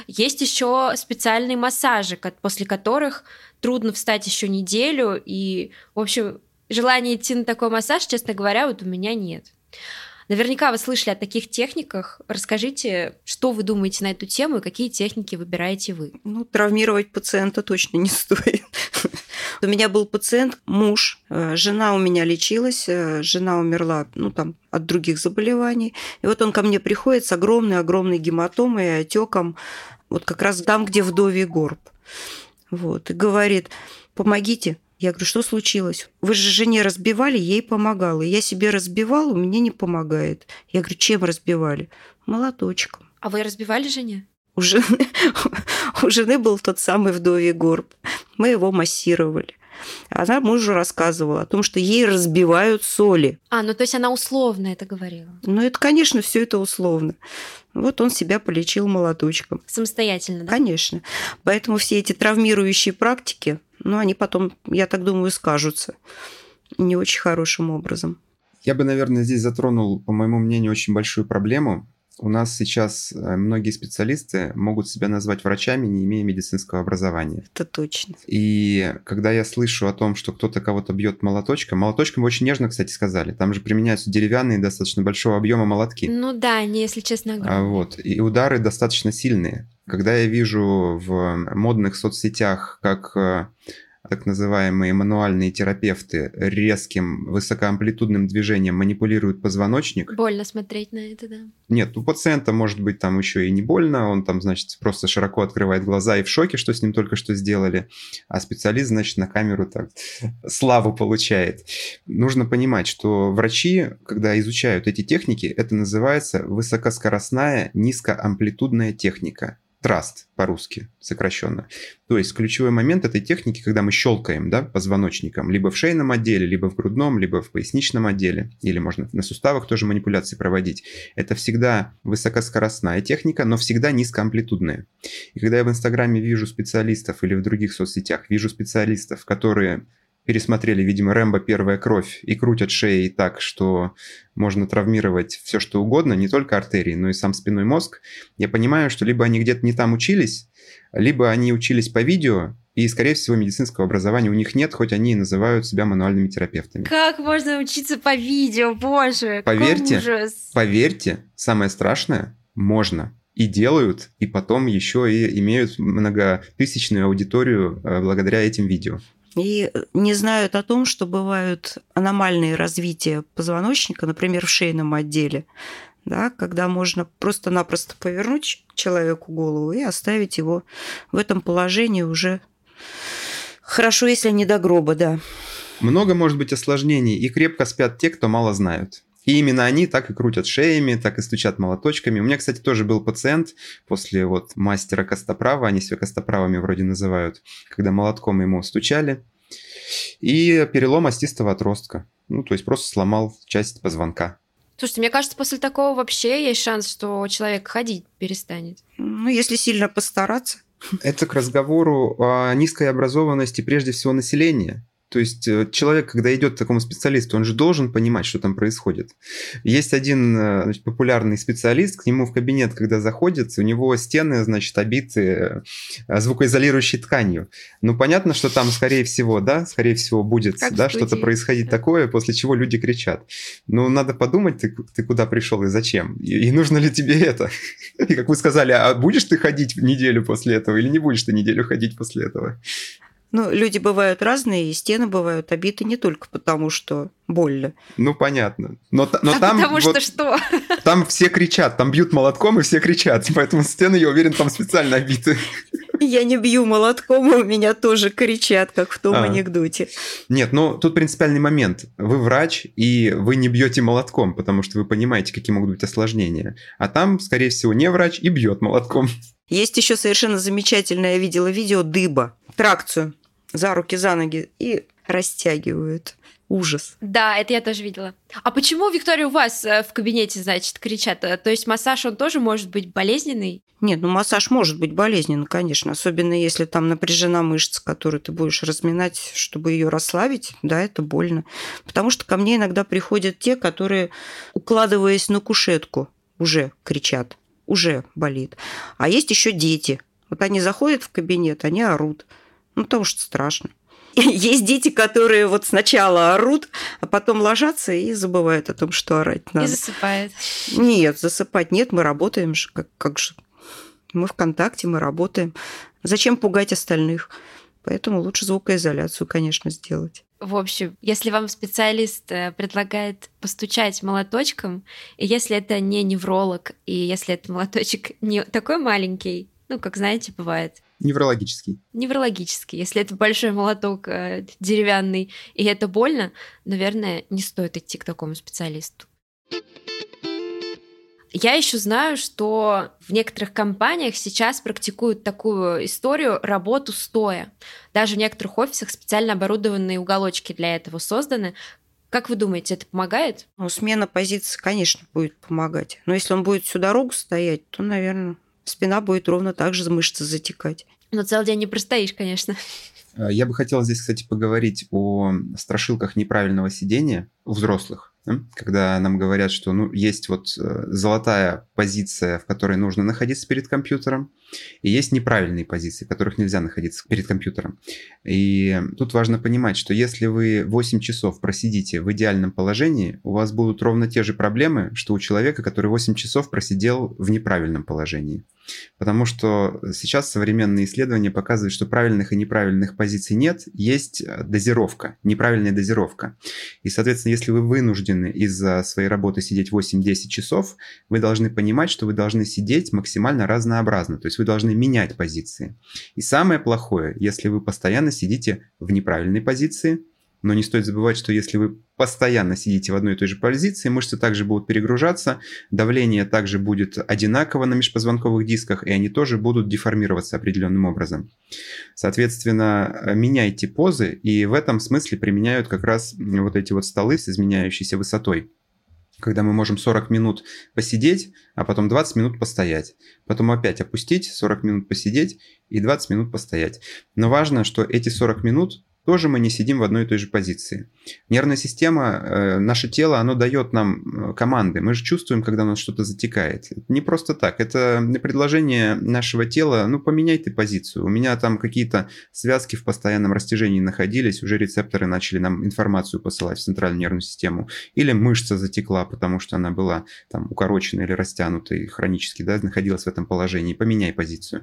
Есть еще специальные массажи, после которых трудно встать еще неделю, и, в общем, желания идти на такой массаж, честно говоря, вот у меня нет. Наверняка вы слышали о таких техниках. Расскажите, что вы думаете на эту тему и какие техники выбираете вы? Ну, травмировать пациента точно не стоит. У меня был пациент, муж, э, жена у меня лечилась, э, жена умерла, ну, там, от других заболеваний. И вот он ко мне приходит с огромной-огромной гематомой и отеком, вот как раз там, где вдовий горб. Вот, и говорит, помогите, я говорю, что случилось? Вы же жене разбивали, ей помогала. Я себе разбивала, мне не помогает. Я говорю, чем разбивали? Молоточком. А вы разбивали жене? У жены, у жены был тот самый вдовий горб. Мы его массировали. Она мужу рассказывала о том, что ей разбивают соли. А, ну то есть она условно это говорила. Ну это, конечно, все это условно. Вот он себя полечил молоточком. Самостоятельно, да? Конечно. Поэтому все эти травмирующие практики, ну, они потом, я так думаю, скажутся не очень хорошим образом. Я бы, наверное, здесь затронул, по моему мнению, очень большую проблему. У нас сейчас э, многие специалисты могут себя назвать врачами, не имея медицинского образования. Это точно. И когда я слышу о том, что кто-то кого-то бьет молоточком, молоточком очень нежно, кстати, сказали. Там же применяются деревянные достаточно большого объема молотки. Ну да, они, если честно, огромные. А вот. И удары достаточно сильные. Когда я вижу в модных соцсетях, как э, так называемые мануальные терапевты резким высокоамплитудным движением манипулируют позвоночник. Больно смотреть на это, да. Нет, у пациента может быть там еще и не больно, он там, значит, просто широко открывает глаза и в шоке, что с ним только что сделали, а специалист, значит, на камеру так славу получает. Нужно понимать, что врачи, когда изучают эти техники, это называется высокоскоростная низкоамплитудная техника. Траст по-русски сокращенно. То есть ключевой момент этой техники, когда мы щелкаем да, позвоночником, либо в шейном отделе, либо в грудном, либо в поясничном отделе, или можно на суставах тоже манипуляции проводить, это всегда высокоскоростная техника, но всегда низкоамплитудная. И когда я в Инстаграме вижу специалистов или в других соцсетях вижу специалистов, которые пересмотрели, видимо, Рэмбо «Первая кровь» и крутят шеей так, что можно травмировать все, что угодно, не только артерии, но и сам спиной мозг, я понимаю, что либо они где-то не там учились, либо они учились по видео, и, скорее всего, медицинского образования у них нет, хоть они и называют себя мануальными терапевтами. Как можно учиться по видео, боже, поверьте, ужас. Поверьте, самое страшное, можно. И делают, и потом еще и имеют многотысячную аудиторию э, благодаря этим видео. И не знают о том, что бывают аномальные развития позвоночника, например, в шейном отделе, да, когда можно просто-напросто повернуть человеку голову и оставить его в этом положении уже хорошо, если не до гроба, да. Много может быть осложнений, и крепко спят те, кто мало знают. И именно они так и крутят шеями, так и стучат молоточками. У меня, кстати, тоже был пациент после вот мастера Костоправа, они себя Костоправами вроде называют, когда молотком ему стучали. И перелом остистого отростка. Ну, то есть просто сломал часть позвонка. Слушайте, мне кажется, после такого вообще есть шанс, что человек ходить перестанет. Ну, если сильно постараться. Это к разговору о низкой образованности прежде всего населения. То есть э, человек, когда идет к такому специалисту, он же должен понимать, что там происходит. Есть один э, значит, популярный специалист, к нему в кабинет, когда заходит, у него стены, значит, обиты э, звукоизолирующей тканью. Ну, понятно, что там, скорее всего, да, скорее всего, будет да, что-то происходить такое, после чего люди кричат. Ну, надо подумать, ты, ты куда пришел и зачем, и, и нужно ли тебе это. И как вы сказали, а будешь ты ходить неделю после этого или не будешь ты неделю ходить после этого? Ну, люди бывают разные, и стены бывают обиты не только потому, что больно. Ну, понятно. Но, но а там... Потому вот, что что? Там все кричат, там бьют молотком, и все кричат. Поэтому стены, я уверен, там специально обиты. Я не бью молотком, у меня тоже кричат, как в том а. анекдоте. Нет, ну тут принципиальный момент. Вы врач, и вы не бьете молотком, потому что вы понимаете, какие могут быть осложнения. А там, скорее всего, не врач и бьет молотком. Есть еще совершенно замечательное, я видела видео дыба, тракцию за руки, за ноги и растягивают. Ужас. Да, это я тоже видела. А почему, Виктория, у вас э, в кабинете, значит, кричат? То есть массаж, он тоже может быть болезненный? Нет, ну массаж может быть болезненный, конечно. Особенно если там напряжена мышца, которую ты будешь разминать, чтобы ее расслабить. Да, это больно. Потому что ко мне иногда приходят те, которые, укладываясь на кушетку, уже кричат, уже болит. А есть еще дети. Вот они заходят в кабинет, они орут. Ну, потому что страшно. Есть дети, которые вот сначала орут, а потом ложатся и забывают о том, что орать надо. И засыпают. Нет, засыпать нет, мы работаем же. Как, как же? Мы в контакте, мы работаем. Зачем пугать остальных? Поэтому лучше звукоизоляцию, конечно, сделать. В общем, если вам специалист э, предлагает постучать молоточком, и если это не невролог, и если этот молоточек не такой маленький, ну, как знаете, бывает, Неврологический. Неврологический. Если это большой молоток э, деревянный и это больно, наверное, не стоит идти к такому специалисту. Я еще знаю, что в некоторых компаниях сейчас практикуют такую историю работу стоя. Даже в некоторых офисах специально оборудованные уголочки для этого созданы. Как вы думаете, это помогает? Ну, смена позиции, конечно, будет помогать. Но если он будет всю дорогу стоять, то, наверное, спина будет ровно так же мышцы затекать. Но целый день не простоишь, конечно. Э, я бы хотел здесь, кстати, поговорить о страшилках неправильного сидения у взрослых когда нам говорят, что ну, есть вот э, золотая позиция, в которой нужно находиться перед компьютером, и есть неправильные позиции, в которых нельзя находиться перед компьютером. И тут важно понимать, что если вы 8 часов просидите в идеальном положении, у вас будут ровно те же проблемы, что у человека, который 8 часов просидел в неправильном положении. Потому что сейчас современные исследования показывают, что правильных и неправильных позиций нет, есть э, дозировка, неправильная дозировка. И, соответственно, если вы вынуждены из-за своей работы сидеть 8-10 часов, вы должны понимать, что вы должны сидеть максимально разнообразно, то есть вы должны менять позиции. И самое плохое, если вы постоянно сидите в неправильной позиции, но не стоит забывать, что если вы постоянно сидите в одной и той же позиции, мышцы также будут перегружаться, давление также будет одинаково на межпозвонковых дисках, и они тоже будут деформироваться определенным образом. Соответственно, меняйте позы, и в этом смысле применяют как раз вот эти вот столы с изменяющейся высотой когда мы можем 40 минут посидеть, а потом 20 минут постоять. Потом опять опустить, 40 минут посидеть и 20 минут постоять. Но важно, что эти 40 минут тоже мы не сидим в одной и той же позиции. Нервная система, э, наше тело, оно дает нам э, команды. Мы же чувствуем, когда у нас что-то затекает. Не просто так. Это предложение нашего тела, ну, поменяй ты позицию. У меня там какие-то связки в постоянном растяжении находились, уже рецепторы начали нам информацию посылать в центральную нервную систему. Или мышца затекла, потому что она была там укорочена или растянута и хронически да, находилась в этом положении. Поменяй позицию.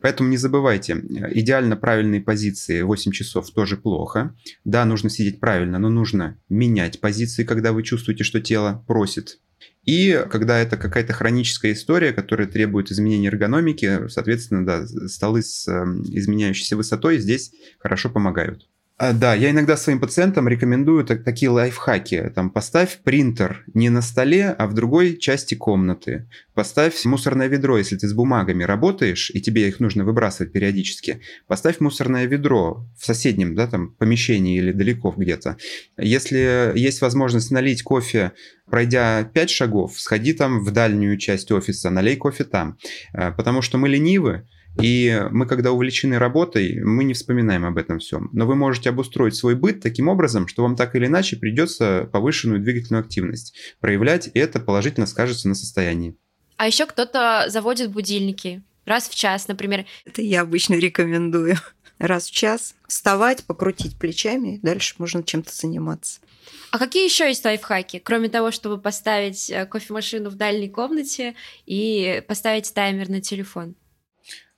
Поэтому не забывайте, идеально правильные позиции 8 часов тоже плохо. Да, нужно сидеть правильно, но нужно менять позиции, когда вы чувствуете, что тело просит. И когда это какая-то хроническая история, которая требует изменения эргономики, соответственно, да, столы с эм, изменяющейся высотой здесь хорошо помогают. А, да, я иногда своим пациентам рекомендую так, такие лайфхаки. Там, поставь принтер не на столе, а в другой части комнаты. Поставь мусорное ведро, если ты с бумагами работаешь, и тебе их нужно выбрасывать периодически. Поставь мусорное ведро в соседнем да, там, помещении или далеко где-то. Если есть возможность налить кофе пройдя 5 шагов, сходи там в дальнюю часть офиса, налей кофе там. А, потому что мы ленивы, и мы, когда увлечены работой, мы не вспоминаем об этом всем. Но вы можете обустроить свой быт таким образом, что вам так или иначе придется повышенную двигательную активность проявлять, и это положительно скажется на состоянии. А еще кто-то заводит будильники раз в час, например. Это я обычно рекомендую. Раз в час вставать, покрутить плечами, дальше можно чем-то заниматься. А какие еще есть лайфхаки, кроме того, чтобы поставить э, кофемашину в дальней комнате и поставить таймер на телефон?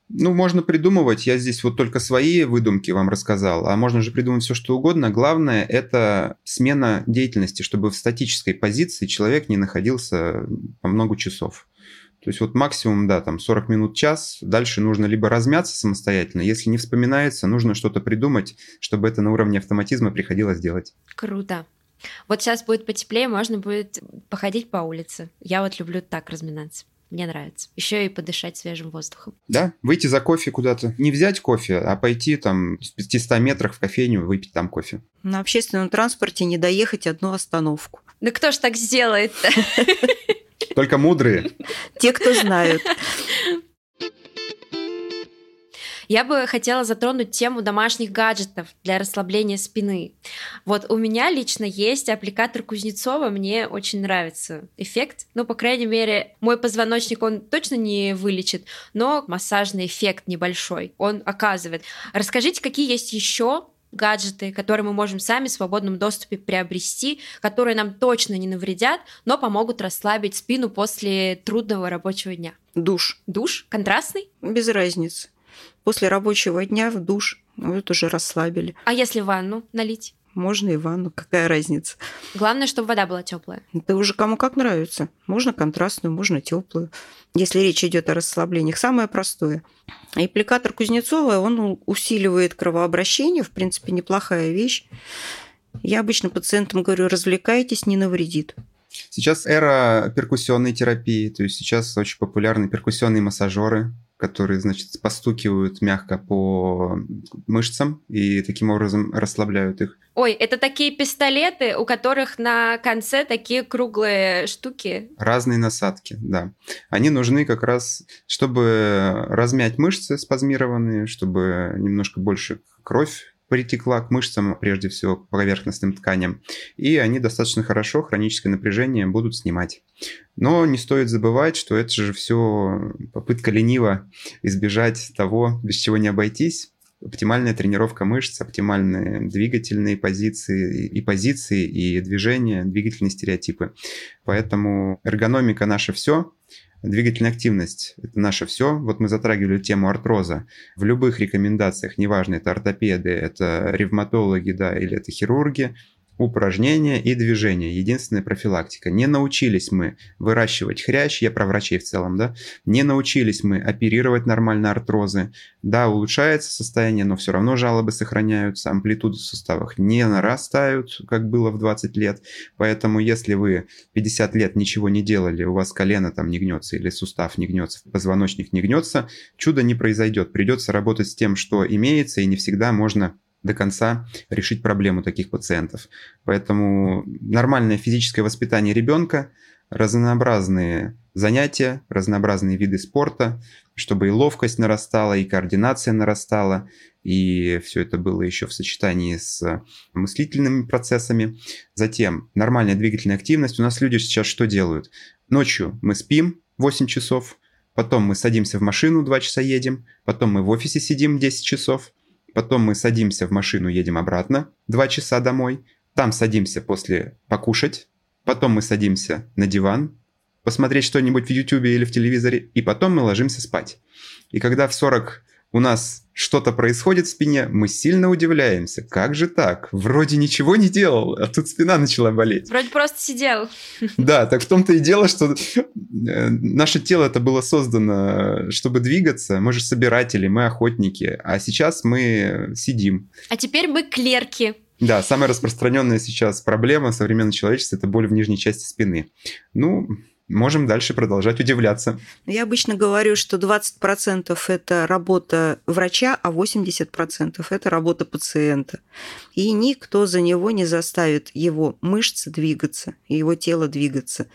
Ну, можно придумывать. Я здесь вот только свои выдумки вам рассказал, а можно же придумать все, что угодно. Главное – это смена деятельности, чтобы в статической позиции человек не находился по много часов. То есть вот максимум, да, там 40 минут, час. Дальше нужно либо размяться самостоятельно, если не вспоминается, нужно что-то придумать, чтобы это на уровне автоматизма приходилось делать. Круто. Вот сейчас будет потеплее, можно будет походить по улице. Я вот люблю так разминаться. Мне нравится. Еще и подышать свежим воздухом. Да, выйти за кофе куда-то. Не взять кофе, а пойти там в 500 метрах в кофейню, выпить там кофе. На общественном транспорте не доехать одну остановку. Да кто ж так сделает-то? Только мудрые. Те, кто знают. Я бы хотела затронуть тему домашних гаджетов для расслабления спины. Вот у меня лично есть аппликатор Кузнецова, мне очень нравится эффект. Ну, по крайней мере, мой позвоночник он точно не вылечит, но массажный эффект небольшой он оказывает. Расскажите, какие есть еще гаджеты, которые мы можем сами в свободном доступе приобрести, которые нам точно не навредят, но помогут расслабить спину после трудного рабочего дня. Душ. Душ? Контрастный? Без разницы после рабочего дня в душ. Вот уже расслабили. А если ванну налить? Можно и ванну, какая разница. Главное, чтобы вода была теплая. Это уже кому как нравится. Можно контрастную, можно теплую. Если речь идет о расслаблениях, самое простое. Аппликатор Кузнецова, он усиливает кровообращение, в принципе, неплохая вещь. Я обычно пациентам говорю, развлекайтесь, не навредит. Сейчас эра перкуссионной терапии, то есть сейчас очень популярны перкуссионные массажеры, которые, значит, постукивают мягко по мышцам и таким образом расслабляют их. Ой, это такие пистолеты, у которых на конце такие круглые штуки. Разные насадки, да. Они нужны как раз, чтобы размять мышцы спазмированные, чтобы немножко больше кровь притекла к мышцам, прежде всего к поверхностным тканям, и они достаточно хорошо хроническое напряжение будут снимать. Но не стоит забывать, что это же все попытка лениво избежать того, без чего не обойтись. Оптимальная тренировка мышц, оптимальные двигательные позиции и позиции, и движения, двигательные стереотипы. Поэтому эргономика наше все, Двигательная активность – это наше все. Вот мы затрагивали тему артроза. В любых рекомендациях, неважно, это ортопеды, это ревматологи, да, или это хирурги, упражнения и движения. Единственная профилактика. Не научились мы выращивать хрящ, я про врачей в целом, да, не научились мы оперировать нормально артрозы. Да, улучшается состояние, но все равно жалобы сохраняются, амплитуды в суставах не нарастают, как было в 20 лет. Поэтому если вы 50 лет ничего не делали, у вас колено там не гнется или сустав не гнется, позвоночник не гнется, чудо не произойдет. Придется работать с тем, что имеется, и не всегда можно до конца решить проблему таких пациентов. Поэтому нормальное физическое воспитание ребенка, разнообразные занятия, разнообразные виды спорта, чтобы и ловкость нарастала, и координация нарастала, и все это было еще в сочетании с мыслительными процессами. Затем нормальная двигательная активность. У нас люди сейчас что делают? Ночью мы спим 8 часов, потом мы садимся в машину 2 часа едем, потом мы в офисе сидим 10 часов, потом мы садимся в машину, едем обратно. 2 часа домой, там садимся после покушать, потом мы садимся на диван, посмотреть что-нибудь в YouTube или в телевизоре, и потом мы ложимся спать. И когда в 40 у нас что-то происходит в спине, мы сильно удивляемся. Как же так? Вроде ничего не делал, а тут спина начала болеть. Вроде просто сидел. Да, так в том-то и дело, что э, наше тело это было создано, чтобы двигаться. Мы же собиратели, мы охотники, а сейчас мы сидим. А теперь мы клерки. Да, самая распространенная сейчас проблема современного человечества – это боль в нижней части спины. Ну, можем дальше продолжать удивляться. Я обычно говорю, что 20% это работа врача, а 80% это работа пациента. И никто за него не заставит его мышцы двигаться, его тело двигаться.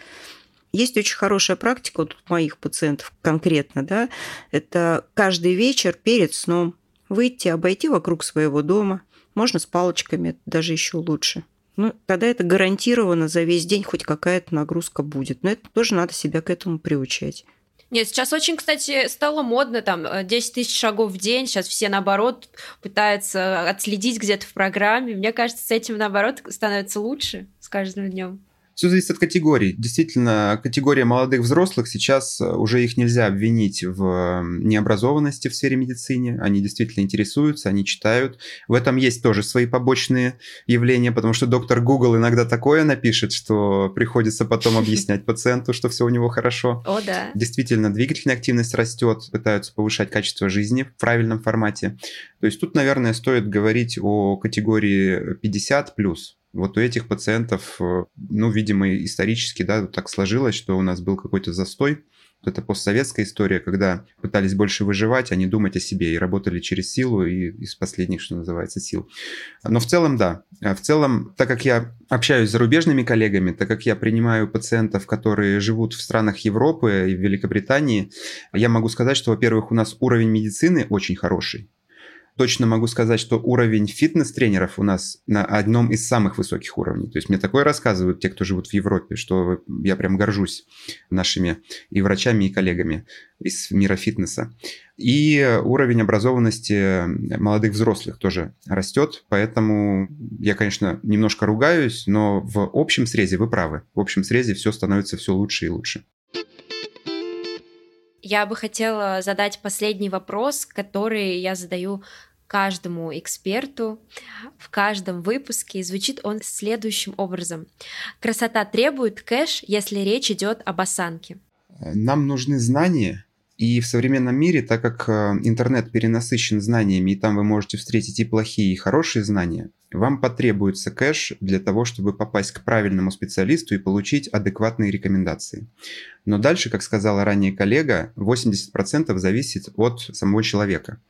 Есть очень хорошая практика вот у моих пациентов конкретно, да, это каждый вечер перед сном выйти, обойти вокруг своего дома, можно с палочками, даже еще лучше. Ну, тогда это гарантированно за весь день хоть какая-то нагрузка будет. Но это тоже надо себя к этому приучать. Нет, сейчас очень, кстати, стало модно, там, 10 тысяч шагов в день, сейчас все, наоборот, пытаются отследить где-то в программе. Мне кажется, с этим, наоборот, становится лучше с каждым днем. Все зависит от категорий. Действительно, категория молодых взрослых сейчас э, уже их нельзя обвинить в необразованности в сфере медицины. Они действительно интересуются, они читают. В этом есть тоже свои побочные явления, потому что доктор Google иногда такое напишет, что приходится потом объяснять пациенту, что все у него хорошо. О, да. Действительно, двигательная активность растет, пытаются повышать качество жизни в правильном формате. То есть тут, наверное, стоит говорить о категории 50 плюс вот у этих пациентов, э, ну, видимо, исторически, да, так сложилось, что у нас был какой-то застой. Это постсоветская история, когда пытались больше выживать, а не думать о себе, и работали через силу, и из последних, что называется, сил. Но в целом, да. В целом, так как я общаюсь с зарубежными коллегами, так как я принимаю пациентов, которые живут в странах Европы и в Великобритании, я могу сказать, что, во-первых, у нас уровень медицины очень хороший точно могу сказать, что уровень фитнес-тренеров у нас на одном из самых высоких уровней. То есть мне такое рассказывают те, кто живут в Европе, что я прям горжусь нашими и врачами, и коллегами из мира фитнеса. И уровень образованности молодых взрослых тоже растет, поэтому я, конечно, немножко ругаюсь, но в общем срезе вы правы. В общем срезе все становится все лучше и лучше. Я бы хотела задать последний вопрос, который я задаю каждому эксперту в каждом выпуске, и звучит он следующим образом. Красота требует кэш, если речь идет об осанке. Нам нужны знания, и в современном мире, так как э, интернет перенасыщен знаниями, и там вы можете встретить и плохие, и хорошие знания, вам потребуется кэш для того, чтобы попасть к правильному специалисту и получить адекватные рекомендации. Но дальше, как сказала ранее коллега, 80% зависит от самого человека.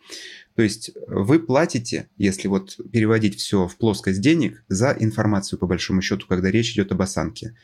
То есть вы платите, если вот переводить все в плоскость денег, за информацию по большому счету, когда речь идет об осанке.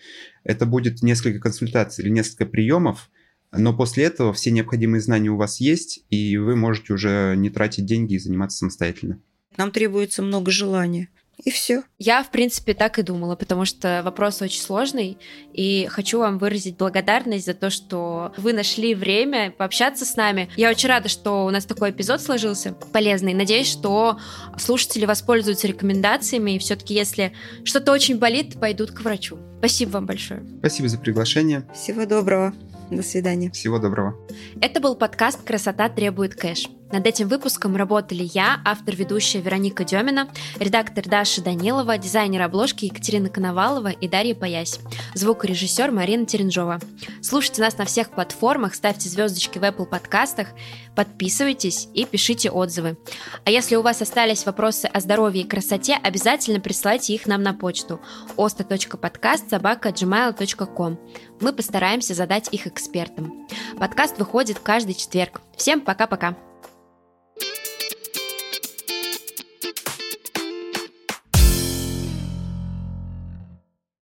Это будет несколько консультаций или несколько приемов, но после этого все необходимые знания у вас есть, и вы можете уже не тратить деньги и заниматься самостоятельно. Нам требуется много желания. И все. Я, в принципе, так и думала, потому что вопрос очень сложный, и хочу вам выразить благодарность за то, что вы нашли время пообщаться с нами. Я очень рада, что у нас такой эпизод сложился полезный. Надеюсь, что слушатели воспользуются рекомендациями, и все-таки, если что-то очень болит, пойдут к врачу. Спасибо вам большое. Спасибо за приглашение. Всего доброго. До свидания. Всего доброго. Это был подкаст «Красота требует кэш». Над этим выпуском работали я, автор-ведущая Вероника Демина, редактор Даша Данилова, дизайнер обложки Екатерина Коновалова и Дарья Паясь, звукорежиссер Марина Теренжова. Слушайте нас на всех платформах, ставьте звездочки в Apple подкастах, подписывайтесь и пишите отзывы. А если у вас остались вопросы о здоровье и красоте, обязательно присылайте их нам на почту osta.podcast.gmail.com. Мы постараемся задать их экспертам. Подкаст выходит каждый четверг. Всем пока-пока!